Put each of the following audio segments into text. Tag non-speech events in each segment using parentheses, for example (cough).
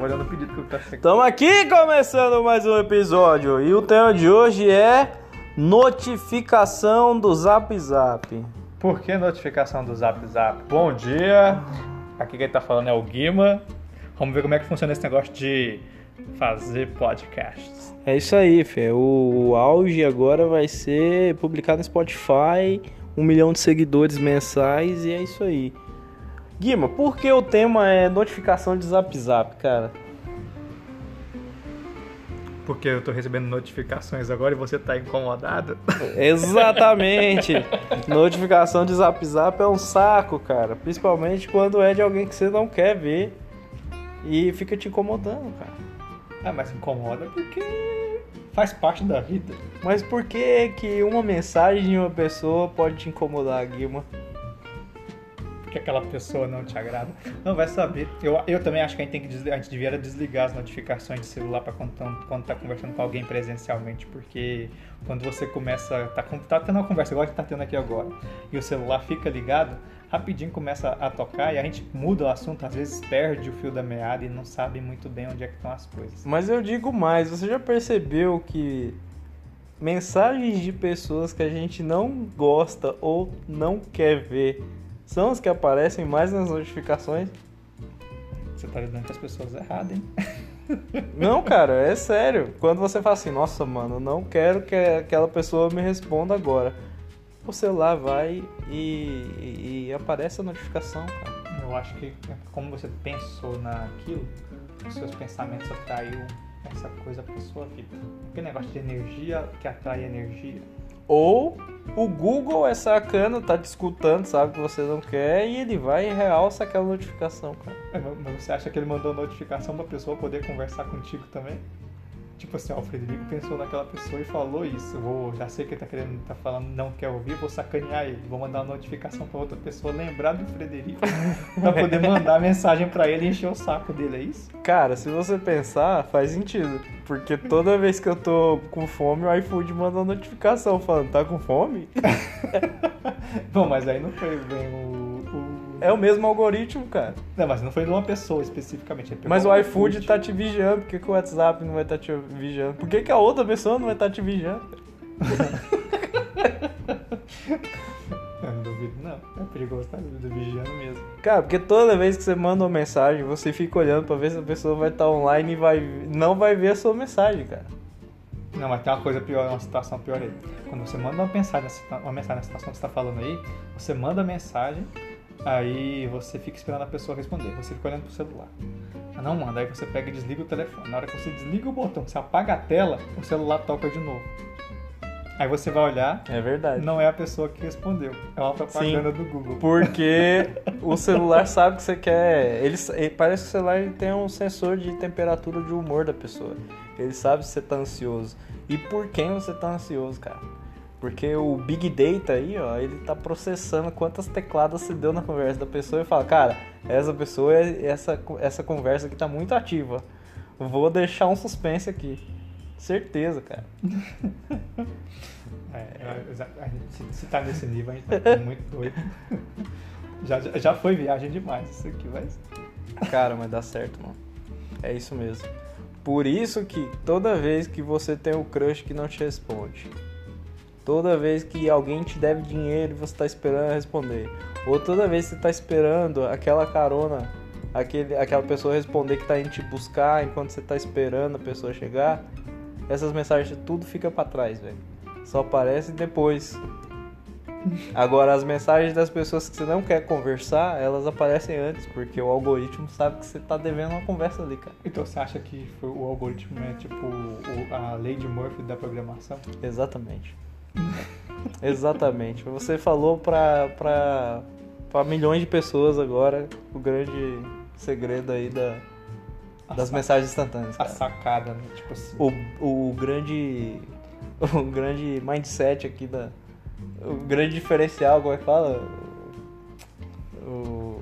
tava olhando o pedido que eu tava Estamos aqui começando mais um episódio e o tema de hoje é notificação do Zap Zap. Por que notificação do Zap Zap? Bom dia! Aqui quem tá falando é o Guima. Vamos ver como é que funciona esse negócio de fazer podcasts. É isso aí, Fê. O auge agora vai ser publicado no Spotify, um milhão de seguidores mensais e é isso aí. Guima, por que o tema é notificação de Zap Zap, cara? Porque eu tô recebendo notificações agora e você tá incomodado? (laughs) Exatamente! notificação de Zap Zap é um saco, cara. Principalmente quando é de alguém que você não quer ver e fica te incomodando, cara. Ah, mas incomoda porque faz parte da vida. Mas por que que uma mensagem de uma pessoa pode te incomodar, Guima? Porque aquela pessoa não te agrada. Não vai saber. Eu, eu também acho que a gente tem que desligar, a gente devia desligar as notificações de celular para quando, quando tá conversando com alguém presencialmente, porque quando você começa, tá, tá tendo uma conversa igual a gente tá tendo aqui agora, e o celular fica ligado, rapidinho começa a tocar e a gente muda o assunto, às vezes perde o fio da meada e não sabe muito bem onde é que estão as coisas. Mas eu digo mais, você já percebeu que mensagens de pessoas que a gente não gosta ou não quer ver são as que aparecem mais nas notificações? Você tá lidando com as pessoas erradas, hein? (laughs) Não, cara, é sério. Quando você fala assim, nossa, mano, não quero que aquela pessoa me responda agora. O celular vai e, e- e aparece a notificação, cara. Eu acho que como você pensou naquilo, os seus pensamentos atraiu essa coisa pra sua vida. Aquele negócio de energia que atrai energia. Ou o Google é sacana, tá te escutando, sabe que você não quer, e ele vai e realça aquela notificação, cara. Mas você acha que ele mandou notificação pra pessoa poder conversar contigo também? Tipo assim, ó, o Frederico pensou naquela pessoa e falou isso. Vou, já sei que ele tá querendo, tá falando, não quer ouvir, vou sacanear ele. Vou mandar uma notificação pra outra pessoa lembrar do Frederico (laughs) pra poder mandar mensagem pra ele e encher o saco dele, é isso? Cara, se você pensar, faz sentido. Porque toda vez que eu tô com fome, o iFood manda uma notificação falando, tá com fome? (laughs) Bom, mas aí não foi bem o. É o mesmo algoritmo, cara. Não, mas não foi de uma pessoa especificamente. Mas o iFood tá te vigiando, por que, que o WhatsApp não vai estar te vigiando? Por que, que a outra pessoa não vai estar te vigiando? (laughs) Eu não duvido, não. É perigoso, tá? Do vigiando mesmo. Cara, porque toda vez que você manda uma mensagem, você fica olhando pra ver se a pessoa vai estar online e vai, não vai ver a sua mensagem, cara. Não, mas tem uma coisa pior, uma situação pior aí. Quando você manda uma mensagem, uma mensagem na situação que você tá falando aí, você manda a mensagem, aí você fica esperando a pessoa responder. Você fica olhando pro celular. Ah, Não manda, aí você pega e desliga o telefone. Na hora que você desliga o botão, você apaga a tela, o celular toca de novo. Aí você vai olhar, É verdade. não é a pessoa que respondeu. É uma propaganda do Google. Porque (laughs) o celular sabe que você quer. Ele, parece que o celular tem um sensor de temperatura de humor da pessoa. Ele sabe se você tá ansioso. E por quem você tá ansioso, cara? Porque o Big Data aí, ó, ele tá processando quantas tecladas você deu na conversa da pessoa e fala, cara, essa pessoa, essa, essa conversa aqui tá muito ativa. Vou deixar um suspense aqui. Certeza, cara. (laughs) É, é, a gente- se, se tá nesse nível, a gente tá muito doido. (laughs) Já, já, foi viagem demais isso aqui, mas. Cara, mas dá certo, mano. É isso mesmo. Por isso que toda vez que você tem um crush que não te responde, toda vez que alguém te deve dinheiro e você tá esperando responder, ou toda vez que você tá esperando aquela carona, aquele, aquela pessoa responder que tá indo te buscar enquanto você tá esperando a pessoa chegar, essas mensagens tudo fica pra trás, velho. Só aparece depois. Agora, as mensagens das pessoas que você não quer conversar, elas aparecem antes, porque o algoritmo sabe que você tá devendo uma conversa ali, cara. Então você acha que foi, o algoritmo é tipo a lei de Murphy da programação? Exatamente. (laughs) Exatamente. Você falou pra, pra, pra milhões de pessoas agora o grande segredo aí da, A das sa- mensagens instantâneas, A cara. sacada, né? Tipo assim. O, o grande. (laughs) O grande mindset aqui da. O grande diferencial, como é que fala? O.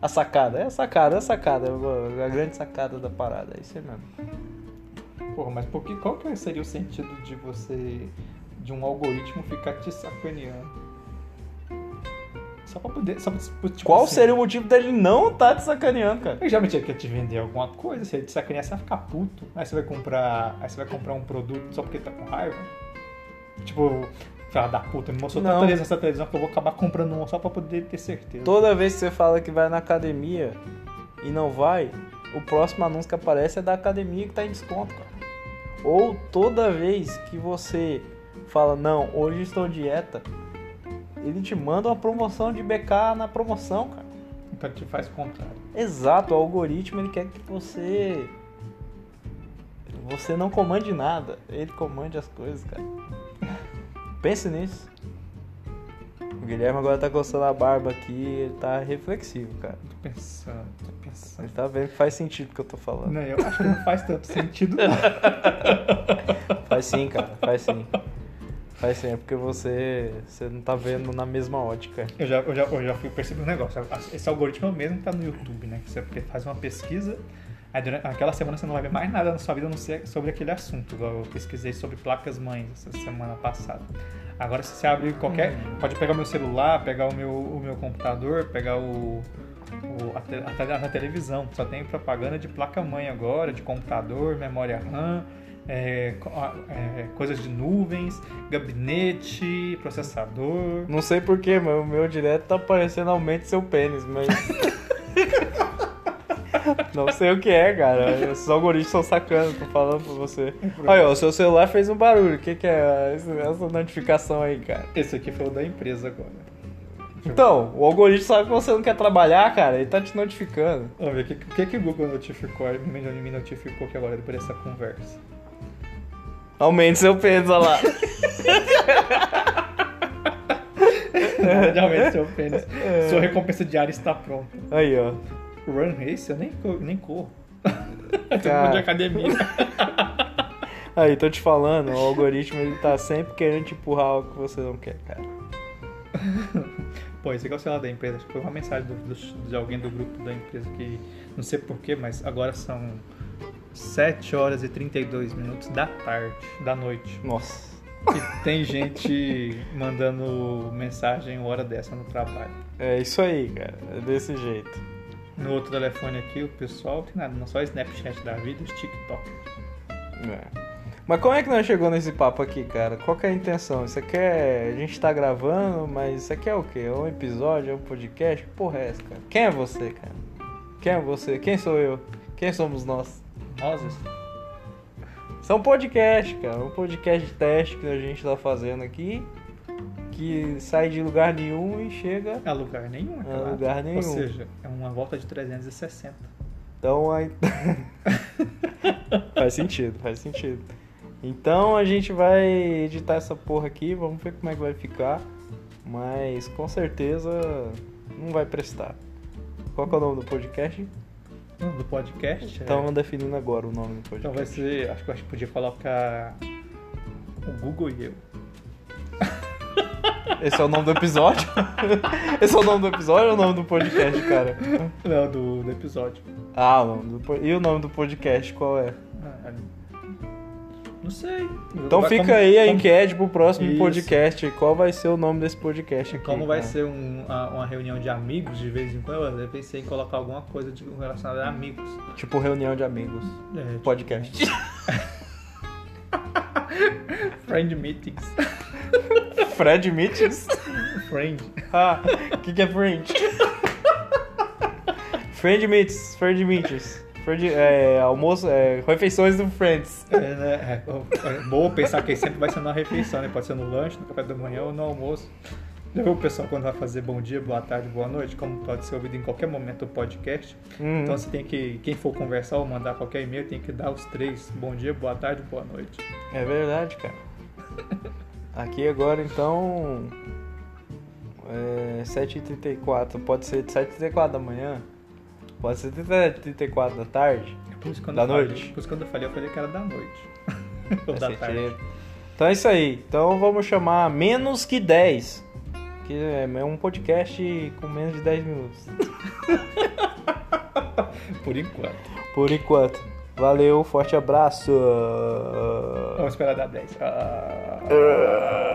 A sacada, é a sacada, é a sacada, é a grande sacada da parada, é isso aí mesmo. Porra, mas por que, qual que seria o sentido de você. De um algoritmo ficar te sacaneando? Só pra poder. Só pra, tipo, Qual assim, seria o motivo dele não tá te sacaneando, cara? Eu geralmente ele quer te vender alguma coisa, se ele te sacanear, você vai ficar puto. Aí você vai comprar. Aí você vai comprar um produto só porque tá com raiva. Tipo, fala da puta, me mostrou Não. tanta vez essa televisão que eu vou acabar comprando uma só pra poder ter certeza. Toda vez que você fala que vai na academia e não vai, o próximo anúncio que aparece é da academia que tá em desconto, cara. Ou toda vez que você fala, não, hoje estou dieta, ele te manda uma promoção de BK na promoção, cara. Então te faz contrário. Exato, o algoritmo ele quer que você. Você não comande nada, ele comande as coisas, cara. Pense nisso. O Guilherme agora tá coçando a barba aqui, ele tá reflexivo, cara. Tô pensando, tô pensando. Ele tá vendo que faz sentido o que eu tô falando. Não, eu acho que não faz tanto sentido. (laughs) Faz sim, cara, faz sim. Faz é porque você, você não tá vendo na mesma ótica. Eu já, eu já, eu já fui perceber um negócio. Esse algoritmo é o mesmo que tá no YouTube, né? Que você porque faz uma pesquisa, aí durante aquela semana você não vai ver mais nada na sua vida a não ser sobre aquele assunto. Eu pesquisei sobre placas mães essa semana passada. Agora se você abrir qualquer. Pode pegar o meu celular, pegar o meu, o meu computador, pegar o. o- a, te- a tele- a televisão. Só tem propaganda de placa mãe agora, de computador, memória RAM. É, é, coisas de nuvens, gabinete, processador. Não sei porquê, mas o meu direto tá parecendo aumente seu pênis, mas. (laughs) Não sei o que é, cara. Esses algoritmos são sacanas, tô falando pra você. Aí, ó, o seu celular fez um barulho. O que, que é essa notificação aí, cara? Esse aqui foi o da empresa agora. Então, o algoritmo sabe que você não quer trabalhar, cara, ele tá te notificando. Vamos ver o que, que, que o Google notificou, me me notificou aqui agora depois dessa conversa. Aumente seu pênis, olha lá. (laughs) Realmente, seu pênis. Sua recompensa diária está pronta. Aí, ó. Run race? Eu nem, co- nem corro. (laughs) Eu tô Cara. de academia. (laughs) Aí, tô te falando, o algoritmo ele tá sempre querendo te empurrar o que você não quer, cara. Pô, esse aqui é o celular da empresa. Acho que foi uma mensagem do- do- de alguém do grupo da empresa que não sei porquê, mas agora são 7 horas e 32 minutos da tarde, da noite. Nossa. E tem gente mandando mensagem hora dessa no trabalho. É isso aí, cara. É desse jeito. No outro telefone aqui, o pessoal tem nada, não só Snapchat da vida, os TikTok. É. Mas como é que nós chegou nesse papo aqui, cara? Qual que é a intenção? Isso aqui é. A gente tá gravando, mas isso aqui é o quê? É um episódio? É um podcast? Que porra é essa, cara? Quem é você, cara? Quem é você? Quem sou eu? Quem somos nós? Rosas? Um podcast, cara. Um podcast de teste que a gente tá fazendo aqui. Que sai de lugar nenhum e chega. É lugar nenhum, é claro. lugar nenhum. Ou seja, é uma volta de 360. Então aí. (laughs) faz sentido, faz sentido. Então a gente vai editar essa porra aqui, vamos ver como é que vai ficar. Mas com certeza não vai prestar. Qual é o nome do podcast? Do podcast? é- Estamos definindo agora o nome do podcast. Então vai ser. Acho que a gente podia colocar. O Google e eu. (laughs) Esse é o nome do episódio? (laughs) Esse é o nome do episódio ou o nome do podcast, cara? Não, do, do episódio. Ah, o nome do e o nome do podcast qual é? Ah, Não sei. Então Vai- fica como- aí a como- enquete pro próximo Isso. podcast. Qual vai ser o nome desse podcast aqui? Como vai cara? ser um- a- uma reunião de amigos de vez em quando, eu pensei em colocar alguma coisa de, relacionada a amigos. Tipo reunião de amigos. É, tipo, Podcast. (laughs) Friend meetings. (laughs) Fred Mitchell? Friend. Ah, o que, que é friend? (laughs) friend Meets, Friend Meets. Friend, é, almoço, é, refeições do Friends. É, né? É, é bom pensar que sempre vai ser na refeição, né? Pode ser no lanche, no café da manhã ou no almoço. Já viu o pessoal quando vai fazer bom dia, boa tarde, boa noite, como pode ser ouvido em qualquer momento o podcast. Uhum. Então você tem que, quem for conversar ou mandar qualquer e-mail, tem que dar os três. Bom dia, boa tarde, boa noite. É verdade, cara. Aqui agora então. É 7h34. Pode ser 7h34 da manhã. Pode ser 7h34 da tarde. Da eu falei- noite? por isso quando eu falei, eu falei que era da noite. (laughs) ou da tarde. Então é isso aí. Então vamos chamar menos que 10. Que é um podcast com menos de 10 minutos. (laughs) Por enquanto. Por enquanto. Valeu, forte abraço. Vamos esperar dar 10. Ah...